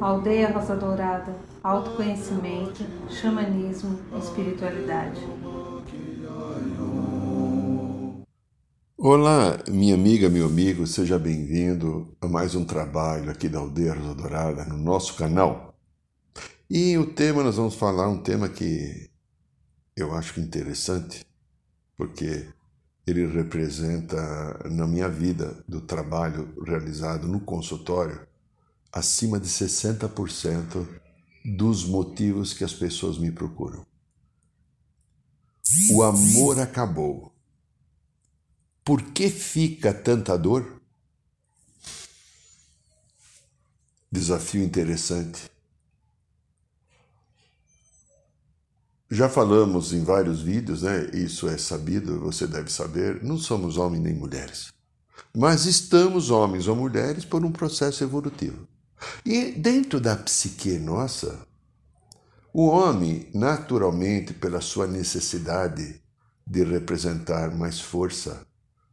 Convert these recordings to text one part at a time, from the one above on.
Aldeia Rosa Dourada, autoconhecimento, xamanismo, espiritualidade. Olá, minha amiga, meu amigo, seja bem-vindo a mais um trabalho aqui da Aldeia Rosa Dourada no nosso canal. E o tema, nós vamos falar um tema que eu acho interessante, porque ele representa na minha vida do trabalho realizado no consultório acima de 60% dos motivos que as pessoas me procuram. O amor acabou. Por que fica tanta dor? Desafio interessante. Já falamos em vários vídeos, né? Isso é sabido, você deve saber. Não somos homens nem mulheres. Mas estamos homens ou mulheres por um processo evolutivo. E dentro da psique nossa, o homem, naturalmente, pela sua necessidade de representar mais força,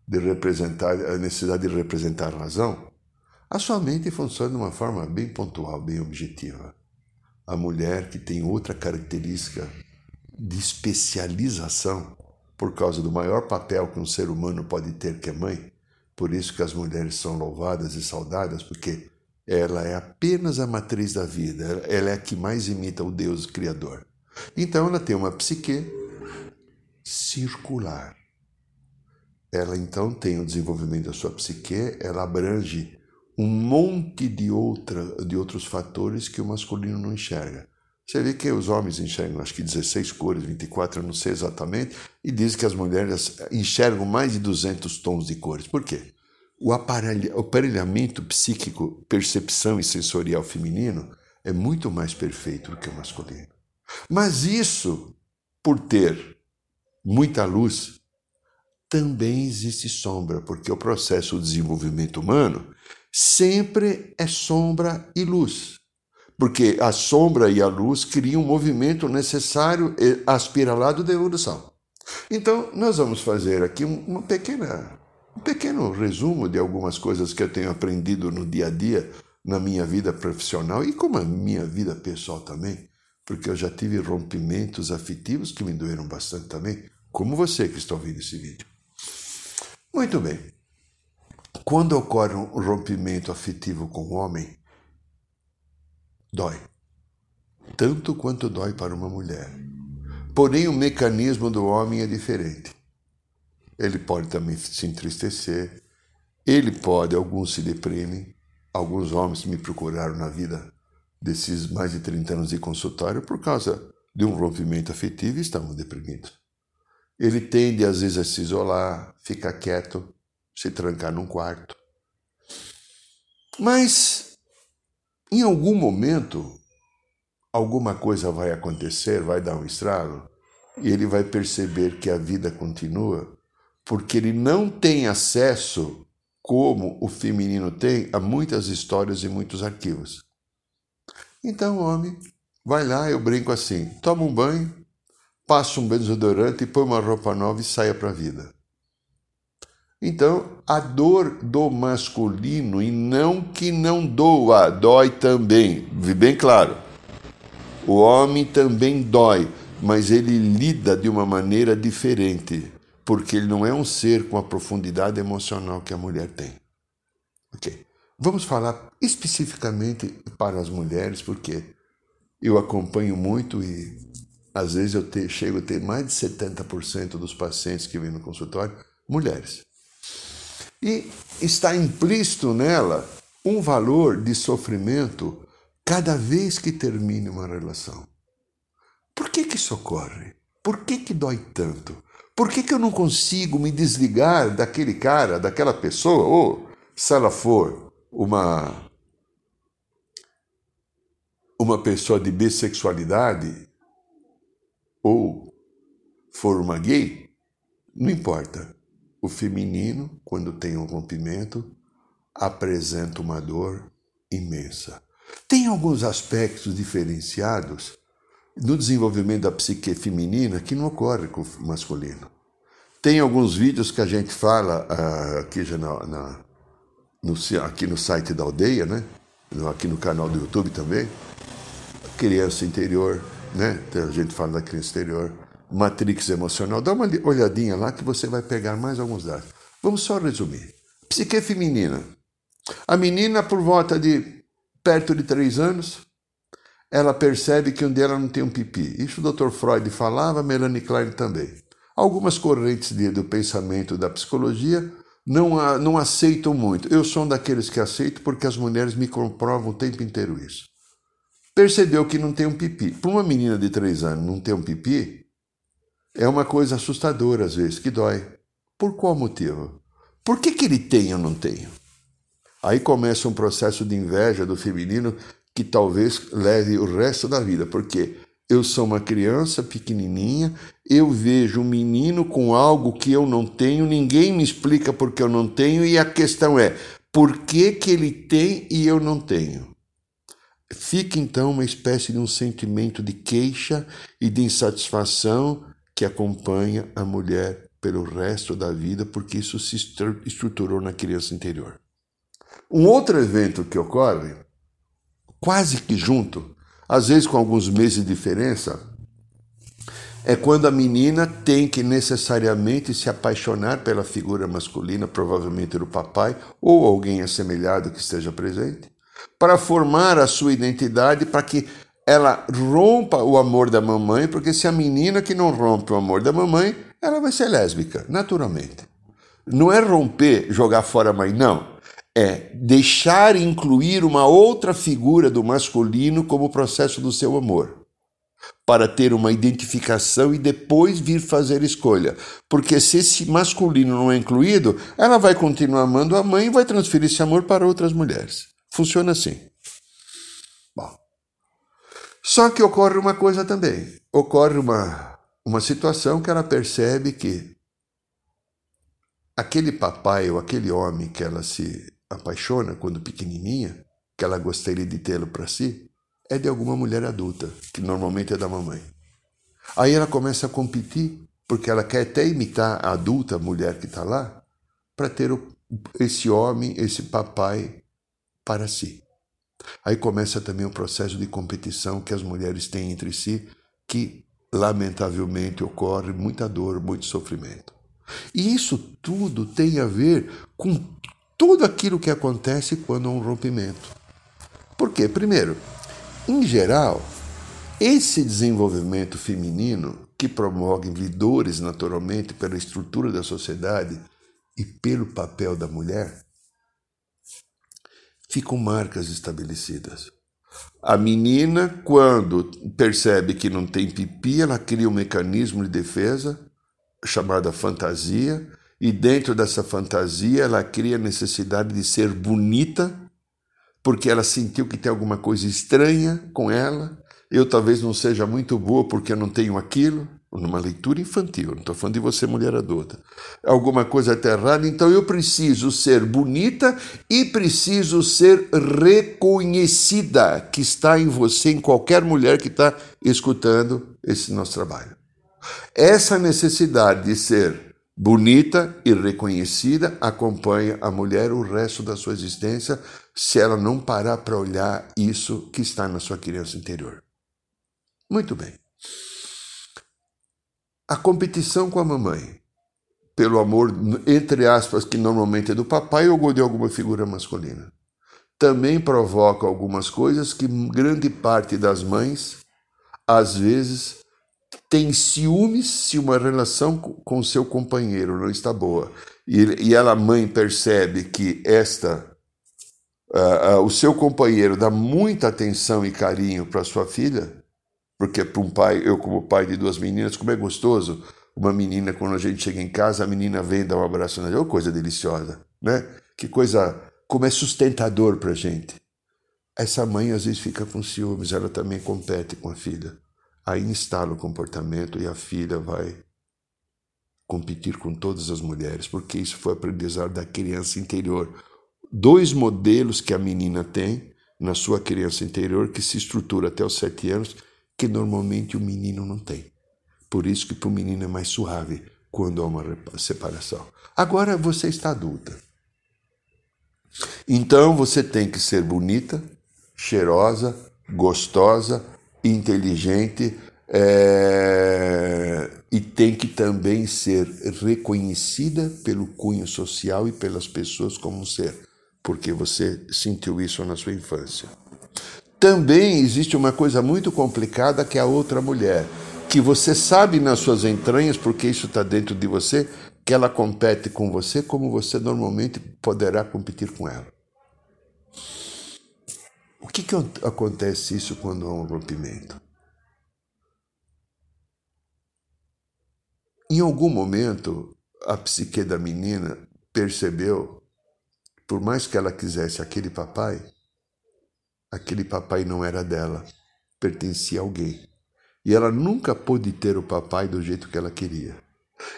de representar a necessidade de representar razão, a sua mente funciona de uma forma bem pontual, bem objetiva. A mulher que tem outra característica de especialização, por causa do maior papel que um ser humano pode ter, que é mãe, por isso que as mulheres são louvadas e saudadas, porque ela é apenas a matriz da vida, ela é a que mais imita o Deus Criador. Então ela tem uma psique circular. Ela então tem o desenvolvimento da sua psique, ela abrange um monte de, outra, de outros fatores que o masculino não enxerga. Você vê que os homens enxergam acho que 16 cores, 24, eu não sei exatamente, e diz que as mulheres enxergam mais de 200 tons de cores. Por quê? O aparelhamento psíquico, percepção e sensorial feminino é muito mais perfeito do que o masculino. Mas isso, por ter muita luz, também existe sombra, porque o processo de desenvolvimento humano sempre é sombra e luz. Porque a sombra e a luz criam um movimento necessário aspiralado de evolução. Então, nós vamos fazer aqui uma pequena um pequeno resumo de algumas coisas que eu tenho aprendido no dia a dia, na minha vida profissional e como a minha vida pessoal também, porque eu já tive rompimentos afetivos que me doeram bastante também, como você que está ouvindo esse vídeo. Muito bem. Quando ocorre um rompimento afetivo com o homem, dói. Tanto quanto dói para uma mulher. Porém, o mecanismo do homem é diferente ele pode também se entristecer, ele pode, alguns se deprimem, alguns homens me procuraram na vida desses mais de 30 anos de consultório por causa de um rompimento afetivo e estavam deprimidos. Ele tende às vezes a se isolar, ficar quieto, se trancar num quarto. Mas em algum momento alguma coisa vai acontecer, vai dar um estrago, e ele vai perceber que a vida continua porque ele não tem acesso, como o feminino tem, a muitas histórias e muitos arquivos. Então o homem vai lá, eu brinco assim: toma um banho, passa um desodorante, põe uma roupa nova e saia para a vida. Então, a dor do masculino, e não que não doa, dói também, bem claro. O homem também dói, mas ele lida de uma maneira diferente porque ele não é um ser com a profundidade emocional que a mulher tem. Ok. Vamos falar especificamente para as mulheres, porque eu acompanho muito e às vezes eu te, chego a ter mais de 70% dos pacientes que vêm no consultório mulheres. E está implícito nela um valor de sofrimento cada vez que termine uma relação. Por que, que isso ocorre? Por que, que dói tanto? Por que, que eu não consigo me desligar daquele cara, daquela pessoa? Ou se ela for uma, uma pessoa de bissexualidade ou for uma gay, não importa. O feminino, quando tem um rompimento, apresenta uma dor imensa. Tem alguns aspectos diferenciados no desenvolvimento da psique feminina que não ocorre com o masculino. Tem alguns vídeos que a gente fala uh, aqui, já na, na, no, aqui no site da aldeia, né? aqui no canal do YouTube também. Criança interior, né? A gente fala da criança interior. Matrix emocional. Dá uma olhadinha lá que você vai pegar mais alguns dados. Vamos só resumir. Psique feminina. A menina, por volta de perto de três anos, ela percebe que um dela não tem um pipi. Isso o Dr. Freud falava, Melanie Klein também. Algumas correntes de, do pensamento da psicologia não, não aceitam muito. Eu sou um daqueles que aceito porque as mulheres me comprovam o tempo inteiro isso. Percebeu que não tem um pipi. Para uma menina de três anos não ter um pipi, é uma coisa assustadora às vezes, que dói. Por qual motivo? Por que, que ele tem eu não tenho? Aí começa um processo de inveja do feminino que talvez leve o resto da vida, porque eu sou uma criança pequenininha, eu vejo um menino com algo que eu não tenho, ninguém me explica porque eu não tenho, e a questão é: por que, que ele tem e eu não tenho? Fica então uma espécie de um sentimento de queixa e de insatisfação que acompanha a mulher pelo resto da vida, porque isso se estruturou na criança interior. Um outro evento que ocorre, quase que junto, às vezes com alguns meses de diferença, é quando a menina tem que necessariamente se apaixonar pela figura masculina, provavelmente do papai ou alguém assemelhado que esteja presente, para formar a sua identidade, para que ela rompa o amor da mamãe, porque se a menina que não rompe o amor da mamãe, ela vai ser lésbica, naturalmente. Não é romper, jogar fora a mãe, não é deixar incluir uma outra figura do masculino como processo do seu amor, para ter uma identificação e depois vir fazer escolha. Porque se esse masculino não é incluído, ela vai continuar amando a mãe e vai transferir esse amor para outras mulheres. Funciona assim. Só que ocorre uma coisa também. Ocorre uma, uma situação que ela percebe que aquele papai ou aquele homem que ela se apaixona quando pequenininha, que ela gostaria de tê-lo para si, é de alguma mulher adulta, que normalmente é da mamãe. Aí ela começa a competir, porque ela quer até imitar a adulta mulher que está lá, para ter esse homem, esse papai para si. Aí começa também o processo de competição que as mulheres têm entre si, que lamentavelmente ocorre muita dor, muito sofrimento. E isso tudo tem a ver com tudo aquilo que acontece quando há um rompimento. Por quê? Primeiro, em geral, esse desenvolvimento feminino que promove vidores naturalmente pela estrutura da sociedade e pelo papel da mulher, ficam marcas estabelecidas. A menina, quando percebe que não tem pipi, ela cria um mecanismo de defesa chamada fantasia, e dentro dessa fantasia, ela cria a necessidade de ser bonita, porque ela sentiu que tem alguma coisa estranha com ela. Eu talvez não seja muito boa porque eu não tenho aquilo. Numa leitura infantil, não estou falando de você, mulher adulta. Alguma coisa está errada, então eu preciso ser bonita e preciso ser reconhecida, que está em você, em qualquer mulher que está escutando esse nosso trabalho. Essa necessidade de ser bonita e reconhecida acompanha a mulher o resto da sua existência se ela não parar para olhar isso que está na sua criança interior. Muito bem. A competição com a mamãe, pelo amor, entre aspas, que normalmente é do papai ou de alguma figura masculina, também provoca algumas coisas que grande parte das mães, às vezes, tem ciúmes se uma relação com seu companheiro não está boa. E, ela, mãe, percebe que esta uh, uh, o seu companheiro dá muita atenção e carinho para sua filha, porque para um pai, eu como pai de duas meninas, como é gostoso uma menina quando a gente chega em casa, a menina vem dar um abraço na gente, oh, coisa deliciosa, né? Que coisa, como é sustentador para gente. Essa mãe às vezes fica com ciúmes, ela também compete com a filha. Aí instala o comportamento e a filha vai competir com todas as mulheres, porque isso foi aprendizado da criança interior. Dois modelos que a menina tem na sua criança interior que se estrutura até os sete anos, que normalmente o menino não tem. Por isso que para o menino é mais suave. quando há uma separação. Agora você está adulta. Então você tem que ser bonita, cheirosa, gostosa, inteligente é, e tem que também ser reconhecida pelo cunho social e pelas pessoas como um ser, porque você sentiu isso na sua infância. Também existe uma coisa muito complicada que é a outra mulher, que você sabe nas suas entranhas, porque isso está dentro de você, que ela compete com você como você normalmente poderá competir com ela. O que, que acontece isso quando há um rompimento? Em algum momento, a psique da menina percebeu, por mais que ela quisesse aquele papai, aquele papai não era dela, pertencia a alguém. E ela nunca pôde ter o papai do jeito que ela queria.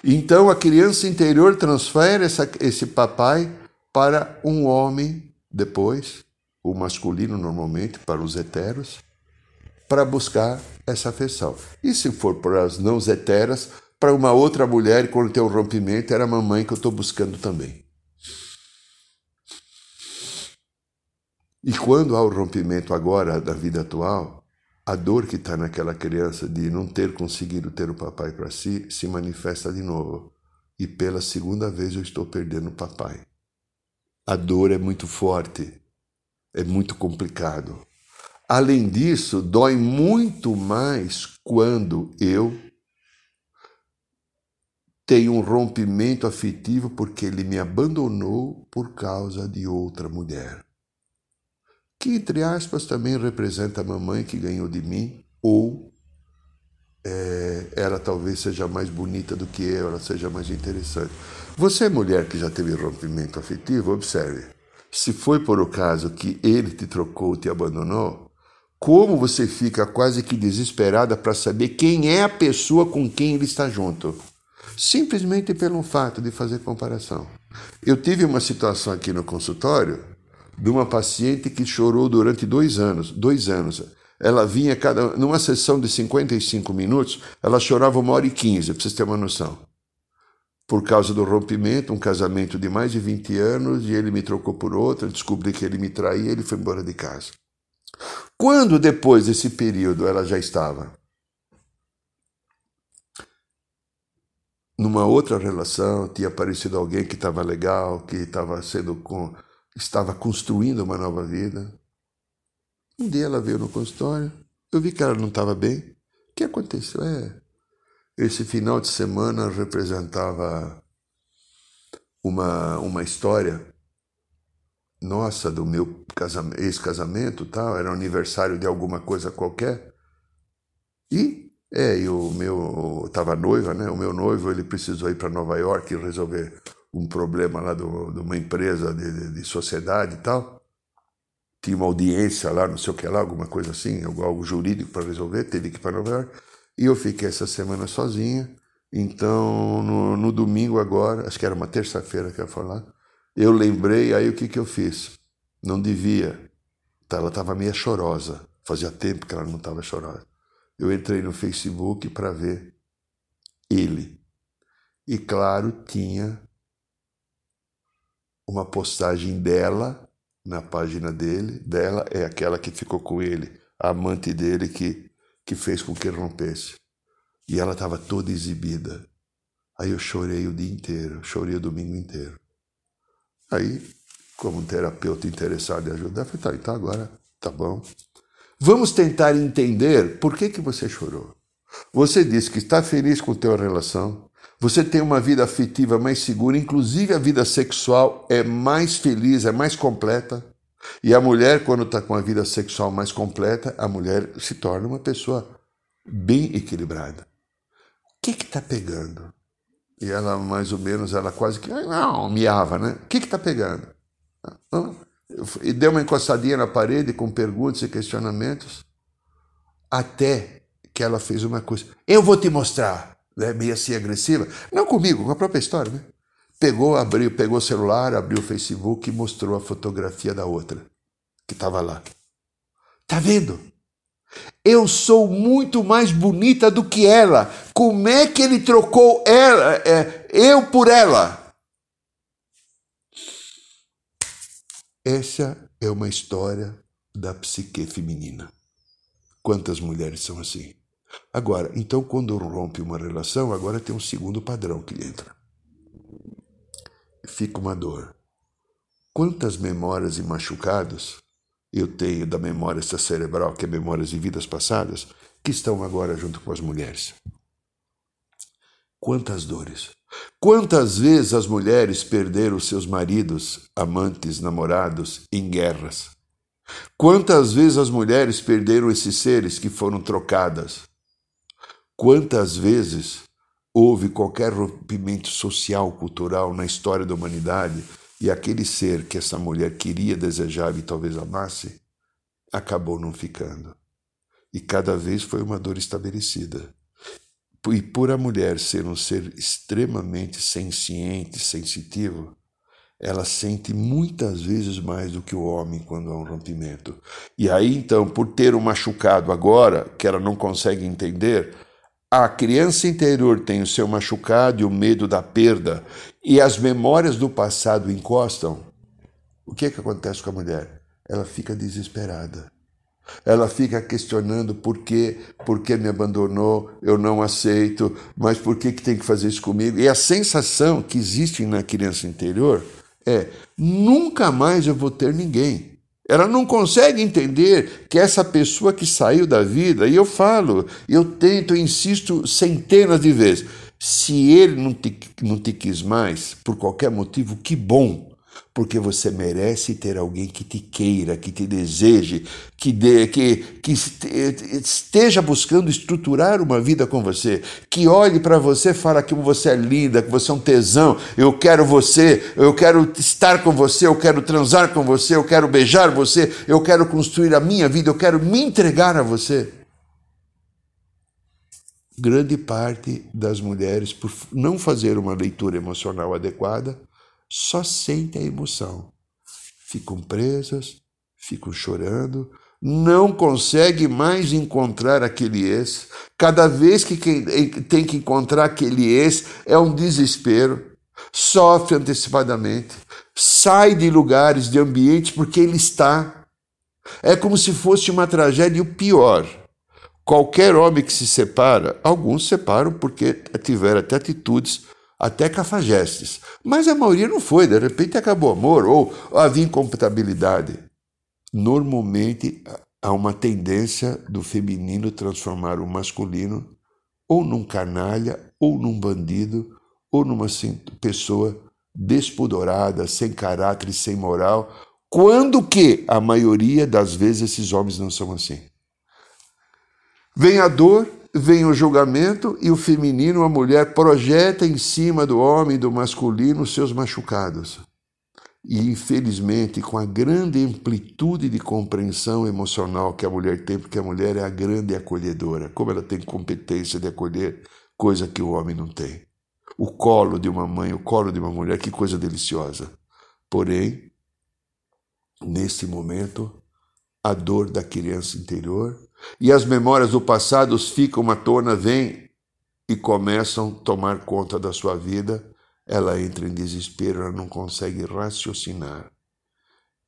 Então a criança interior transfere essa, esse papai para um homem depois, o masculino normalmente, para os heteros, para buscar essa afeição. E se for para as não heteras, para uma outra mulher, quando tem um rompimento, era a mamãe que eu estou buscando também. E quando há o rompimento agora da vida atual, a dor que está naquela criança de não ter conseguido ter o papai para si se manifesta de novo. E pela segunda vez eu estou perdendo o papai. A dor é muito forte, é muito complicado. Além disso, dói muito mais quando eu tenho um rompimento afetivo porque ele me abandonou por causa de outra mulher que entre aspas também representa a mamãe que ganhou de mim, ou é, ela talvez seja mais bonita do que eu, ela seja mais interessante. Você, mulher que já teve rompimento afetivo, observe. Se foi por o caso que ele te trocou, te abandonou, como você fica quase que desesperada para saber quem é a pessoa com quem ele está junto. Simplesmente pelo fato de fazer comparação. Eu tive uma situação aqui no consultório de uma paciente que chorou durante dois anos. Dois anos. Ela vinha cada. Numa sessão de 55 minutos, ela chorava uma hora e quinze, para vocês terem uma noção. Por causa do rompimento, um casamento de mais de 20 anos, e ele me trocou por outra, descobri que ele me traía, ele foi embora de casa. Quando depois desse período ela já estava numa outra relação, tinha aparecido alguém que estava legal, que estava sendo com, estava construindo uma nova vida. Um dia ela veio no consultório, eu vi que ela não estava bem. O que aconteceu? É, esse final de semana representava uma, uma história nossa do meu ex-casamento, tal, era aniversário de alguma coisa qualquer. E é, e o meu estava noiva, né? O meu noivo ele precisou ir para Nova York e resolver um problema lá do, de uma empresa de, de, de, sociedade e tal. Tinha uma audiência lá, não sei o que lá, alguma coisa assim, algo jurídico para resolver, teve que ir para Nova York. E eu fiquei essa semana sozinha. Então, no, no domingo agora, acho que era uma terça-feira que eu ia falar, eu lembrei, aí o que, que eu fiz? Não devia. Tá, ela estava meio chorosa. Fazia tempo que ela não estava chorosa. Eu entrei no Facebook para ver ele. E claro, tinha uma postagem dela na página dele, dela é aquela que ficou com ele, a amante dele que, que fez com que ele rompesse. E ela estava toda exibida. Aí eu chorei o dia inteiro, chorei o domingo inteiro. Aí, como um terapeuta interessado em ajudar, eu falei, tá, então agora tá bom. Vamos tentar entender por que, que você chorou. Você disse que está feliz com a tua relação, você tem uma vida afetiva mais segura, inclusive a vida sexual é mais feliz, é mais completa. E a mulher, quando está com a vida sexual mais completa, a mulher se torna uma pessoa bem equilibrada. O que está pegando? E ela, mais ou menos, ela quase que, não, miava, né? O que está pegando? E deu uma encostadinha na parede com perguntas e questionamentos, até que ela fez uma coisa. Eu vou te mostrar né, meio assim agressiva. Não comigo, com a própria história, né? Pegou, abriu, pegou o celular, abriu o Facebook e mostrou a fotografia da outra que estava lá. Tá vendo? Eu sou muito mais bonita do que ela. Como é que ele trocou ela, é, eu por ela? Essa é uma história da psique feminina. Quantas mulheres são assim? Agora, então, quando rompe uma relação, agora tem um segundo padrão que entra. Fica uma dor. Quantas memórias e machucados eu tenho da memória cerebral, que é memórias de vidas passadas, que estão agora junto com as mulheres? Quantas dores. Quantas vezes as mulheres perderam seus maridos, amantes, namorados em guerras? Quantas vezes as mulheres perderam esses seres que foram trocadas? Quantas vezes houve qualquer rompimento social, cultural na história da humanidade e aquele ser que essa mulher queria, desejava e talvez amasse, acabou não ficando. E cada vez foi uma dor estabelecida. E por a mulher ser um ser extremamente senciente, sensitivo, ela sente muitas vezes mais do que o homem quando há um rompimento. E aí, então, por ter um machucado agora, que ela não consegue entender, a criança interior tem o seu machucado e o medo da perda, e as memórias do passado encostam. O que é que acontece com a mulher? Ela fica desesperada. Ela fica questionando por que, por que me abandonou, eu não aceito, mas por que, que tem que fazer isso comigo? E a sensação que existe na criança interior é: nunca mais eu vou ter ninguém. Ela não consegue entender que essa pessoa que saiu da vida, e eu falo, eu tento, eu insisto centenas de vezes, se ele não te, não te quis mais, por qualquer motivo, que bom porque você merece ter alguém que te queira, que te deseje, que, de, que, que esteja buscando estruturar uma vida com você, que olhe para você e fala que você é linda, que você é um tesão, eu quero você, eu quero estar com você, eu quero transar com você, eu quero beijar você, eu quero construir a minha vida, eu quero me entregar a você. Grande parte das mulheres, por não fazer uma leitura emocional adequada, só sentem a emoção. Ficam presas, ficam chorando, não conseguem mais encontrar aquele ex. Cada vez que tem que encontrar aquele ex é um desespero. Sofre antecipadamente, sai de lugares, de ambientes, porque ele está. É como se fosse uma tragédia. O pior, qualquer homem que se separa, alguns separam porque tiveram até atitudes até cafajestes. Mas a maioria não foi, de repente acabou o amor ou havia incompatibilidade. Normalmente há uma tendência do feminino transformar o masculino ou num canalha, ou num bandido, ou numa pessoa despudorada, sem caráter e sem moral, quando que a maioria das vezes esses homens não são assim. Vem a dor, vem o julgamento e o feminino, a mulher, projeta em cima do homem, do masculino, seus machucados. E, infelizmente, com a grande amplitude de compreensão emocional que a mulher tem, porque a mulher é a grande acolhedora, como ela tem competência de acolher, coisa que o homem não tem. O colo de uma mãe, o colo de uma mulher, que coisa deliciosa. Porém, nesse momento, a dor da criança interior e as memórias do passado ficam à tona, vêm e começam a tomar conta da sua vida. Ela entra em desespero, ela não consegue raciocinar.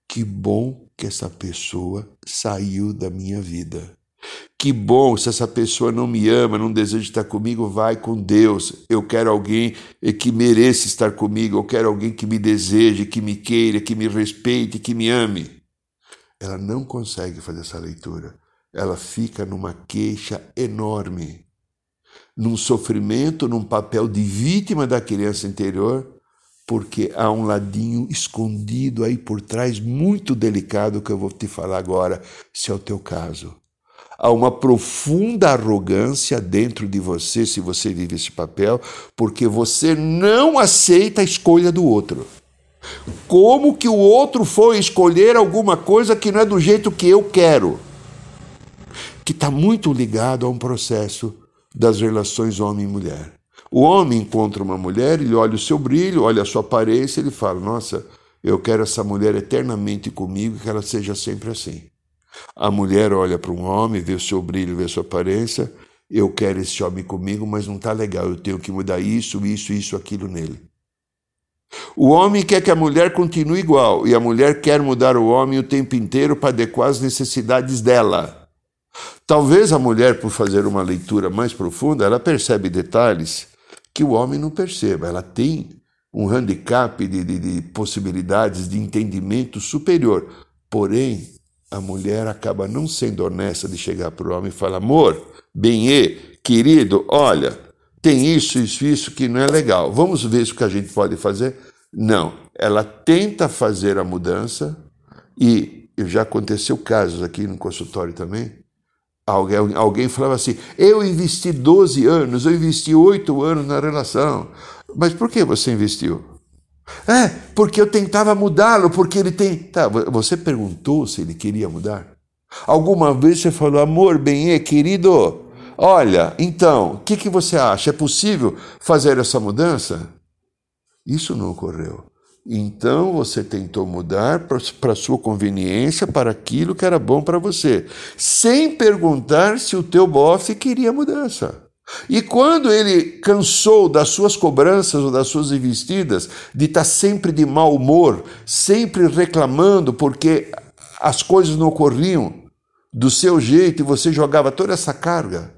Que bom que essa pessoa saiu da minha vida. Que bom, se essa pessoa não me ama, não deseja estar comigo, vai com Deus. Eu quero alguém que mereça estar comigo, eu quero alguém que me deseje, que me queira, que me respeite, que me ame. Ela não consegue fazer essa leitura ela fica numa queixa enorme, num sofrimento, num papel de vítima da criança interior, porque há um ladinho escondido aí por trás, muito delicado, que eu vou te falar agora, se é o teu caso. Há uma profunda arrogância dentro de você, se você vive esse papel, porque você não aceita a escolha do outro. Como que o outro foi escolher alguma coisa que não é do jeito que eu quero? Que está muito ligado a um processo das relações homem e mulher. O homem encontra uma mulher, ele olha o seu brilho, olha a sua aparência, ele fala: Nossa, eu quero essa mulher eternamente comigo, que ela seja sempre assim. A mulher olha para um homem, vê o seu brilho, vê a sua aparência. Eu quero esse homem comigo, mas não está legal. Eu tenho que mudar isso, isso, isso, aquilo nele. O homem quer que a mulher continue igual e a mulher quer mudar o homem o tempo inteiro para adequar as necessidades dela. Talvez a mulher, por fazer uma leitura mais profunda, ela percebe detalhes que o homem não perceba. Ela tem um handicap de, de, de possibilidades de entendimento superior. Porém, a mulher acaba não sendo honesta de chegar para o homem e falar: amor, bem, querido, olha, tem isso, isso, isso que não é legal. Vamos ver o que a gente pode fazer? Não. Ela tenta fazer a mudança e já aconteceu casos aqui no consultório também. Alguém, alguém falava assim: eu investi 12 anos, eu investi 8 anos na relação. Mas por que você investiu? É, porque eu tentava mudá-lo, porque ele tem. Tá, você perguntou se ele queria mudar? Alguma vez você falou, amor, bem, é, querido, olha, então, o que, que você acha? É possível fazer essa mudança? Isso não ocorreu. Então você tentou mudar para sua conveniência, para aquilo que era bom para você, sem perguntar se o teu bofe queria mudança. E quando ele cansou das suas cobranças ou das suas investidas, de estar tá sempre de mau humor, sempre reclamando porque as coisas não ocorriam do seu jeito e você jogava toda essa carga,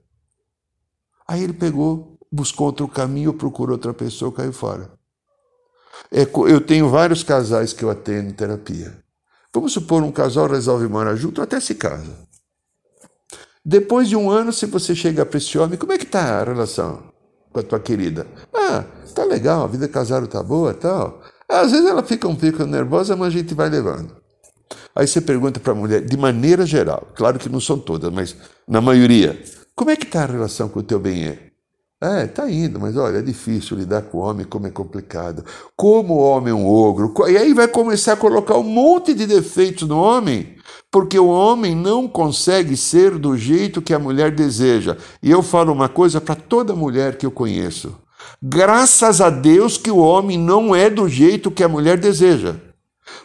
aí ele pegou, buscou outro caminho, procurou outra pessoa, caiu fora. É, eu tenho vários casais que eu atendo em terapia. Vamos supor um casal resolve morar junto, até se casa. Depois de um ano, se você chega para esse homem, como é que está a relação com a tua querida? Ah, tá legal, a vida casada tá boa tal. Às vezes ela fica um pouco nervosa, mas a gente vai levando. Aí você pergunta para a mulher, de maneira geral, claro que não são todas, mas na maioria, como é que está a relação com o teu bem é, tá indo, mas olha, é difícil lidar com o homem, como é complicado. Como o homem é um ogro. E aí vai começar a colocar um monte de defeitos no homem, porque o homem não consegue ser do jeito que a mulher deseja. E eu falo uma coisa para toda mulher que eu conheço. Graças a Deus que o homem não é do jeito que a mulher deseja.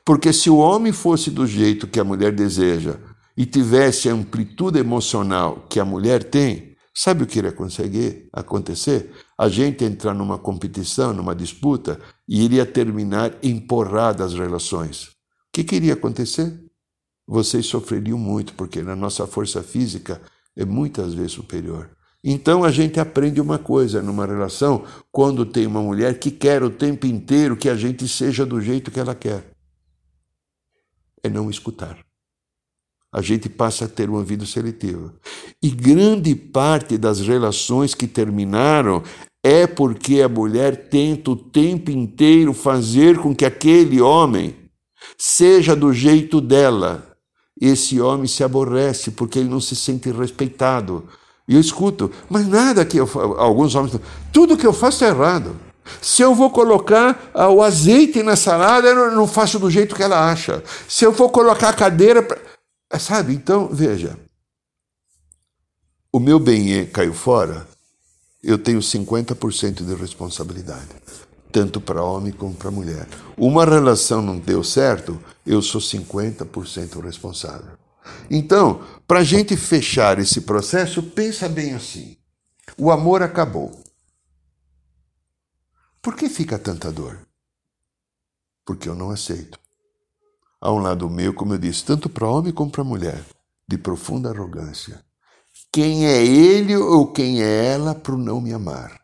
Porque se o homem fosse do jeito que a mulher deseja e tivesse a amplitude emocional que a mulher tem, Sabe o que iria conseguir acontecer? A gente entrar numa competição, numa disputa, e iria terminar empurrada as relações. O que, que iria acontecer? Vocês sofreriam muito, porque na nossa força física é muitas vezes superior. Então a gente aprende uma coisa numa relação quando tem uma mulher que quer o tempo inteiro que a gente seja do jeito que ela quer. É não escutar a gente passa a ter uma vida seletiva. E grande parte das relações que terminaram é porque a mulher tenta o tempo inteiro fazer com que aquele homem seja do jeito dela. Esse homem se aborrece porque ele não se sente respeitado. E eu escuto, mas nada que eu alguns homens, tudo que eu faço é errado. Se eu vou colocar ah, o azeite na salada, eu não faço do jeito que ela acha. Se eu for colocar a cadeira, sabe, então, veja, o meu bem caiu fora, eu tenho 50% de responsabilidade, tanto para homem como para mulher. Uma relação não deu certo, eu sou 50% responsável. Então, para a gente fechar esse processo, pensa bem assim: o amor acabou. Por que fica tanta dor? Porque eu não aceito há um lado meu, como eu disse, tanto para homem como para mulher, de profunda arrogância. Quem é ele ou quem é ela para não me amar?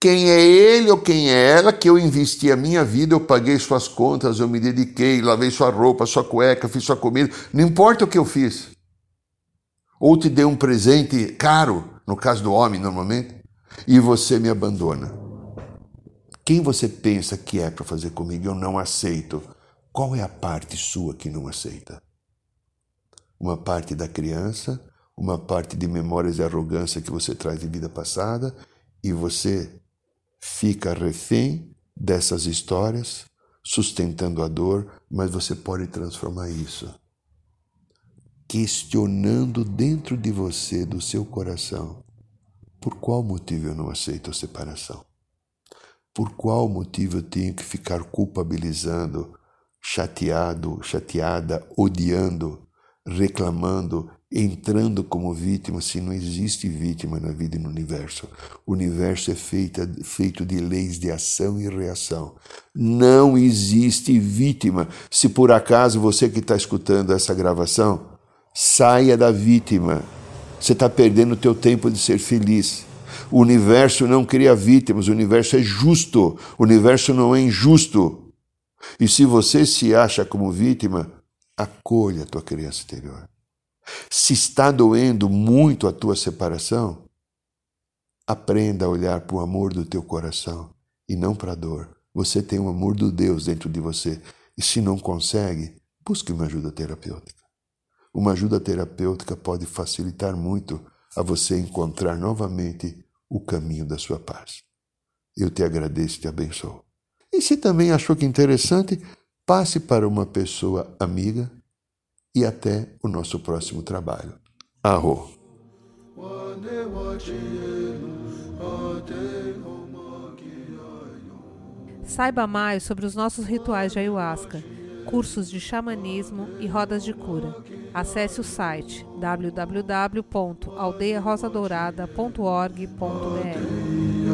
Quem é ele ou quem é ela que eu investi a minha vida, eu paguei suas contas, eu me dediquei, lavei sua roupa, sua cueca, fiz sua comida, não importa o que eu fiz. Ou te dei um presente caro, no caso do homem normalmente, e você me abandona. Quem você pensa que é para fazer comigo? Eu não aceito. Qual é a parte sua que não aceita? Uma parte da criança, uma parte de memórias de arrogância que você traz de vida passada e você fica refém dessas histórias, sustentando a dor, mas você pode transformar isso. Questionando dentro de você, do seu coração, por qual motivo eu não aceito a separação? Por qual motivo eu tenho que ficar culpabilizando chateado, chateada, odiando reclamando, entrando como vítima, se não existe vítima na vida e no universo. O universo é feito, feito de leis de ação e reação. Não existe vítima. Se por acaso você que está escutando essa gravação, saia da vítima. Você está perdendo o teu tempo de ser feliz. O universo não cria vítimas, o universo é justo, o universo não é injusto. E se você se acha como vítima, acolha a tua criança interior. Se está doendo muito a tua separação, aprenda a olhar para o amor do teu coração e não para a dor. Você tem o amor do Deus dentro de você. E se não consegue, busque uma ajuda terapêutica. Uma ajuda terapêutica pode facilitar muito a você encontrar novamente o caminho da sua paz. Eu te agradeço e te abençoo. E se também achou que interessante, passe para uma pessoa amiga e até o nosso próximo trabalho. Arro. Saiba mais sobre os nossos rituais de ayahuasca, cursos de xamanismo e rodas de cura. Acesse o site www.aldeiarosadourada.org.br.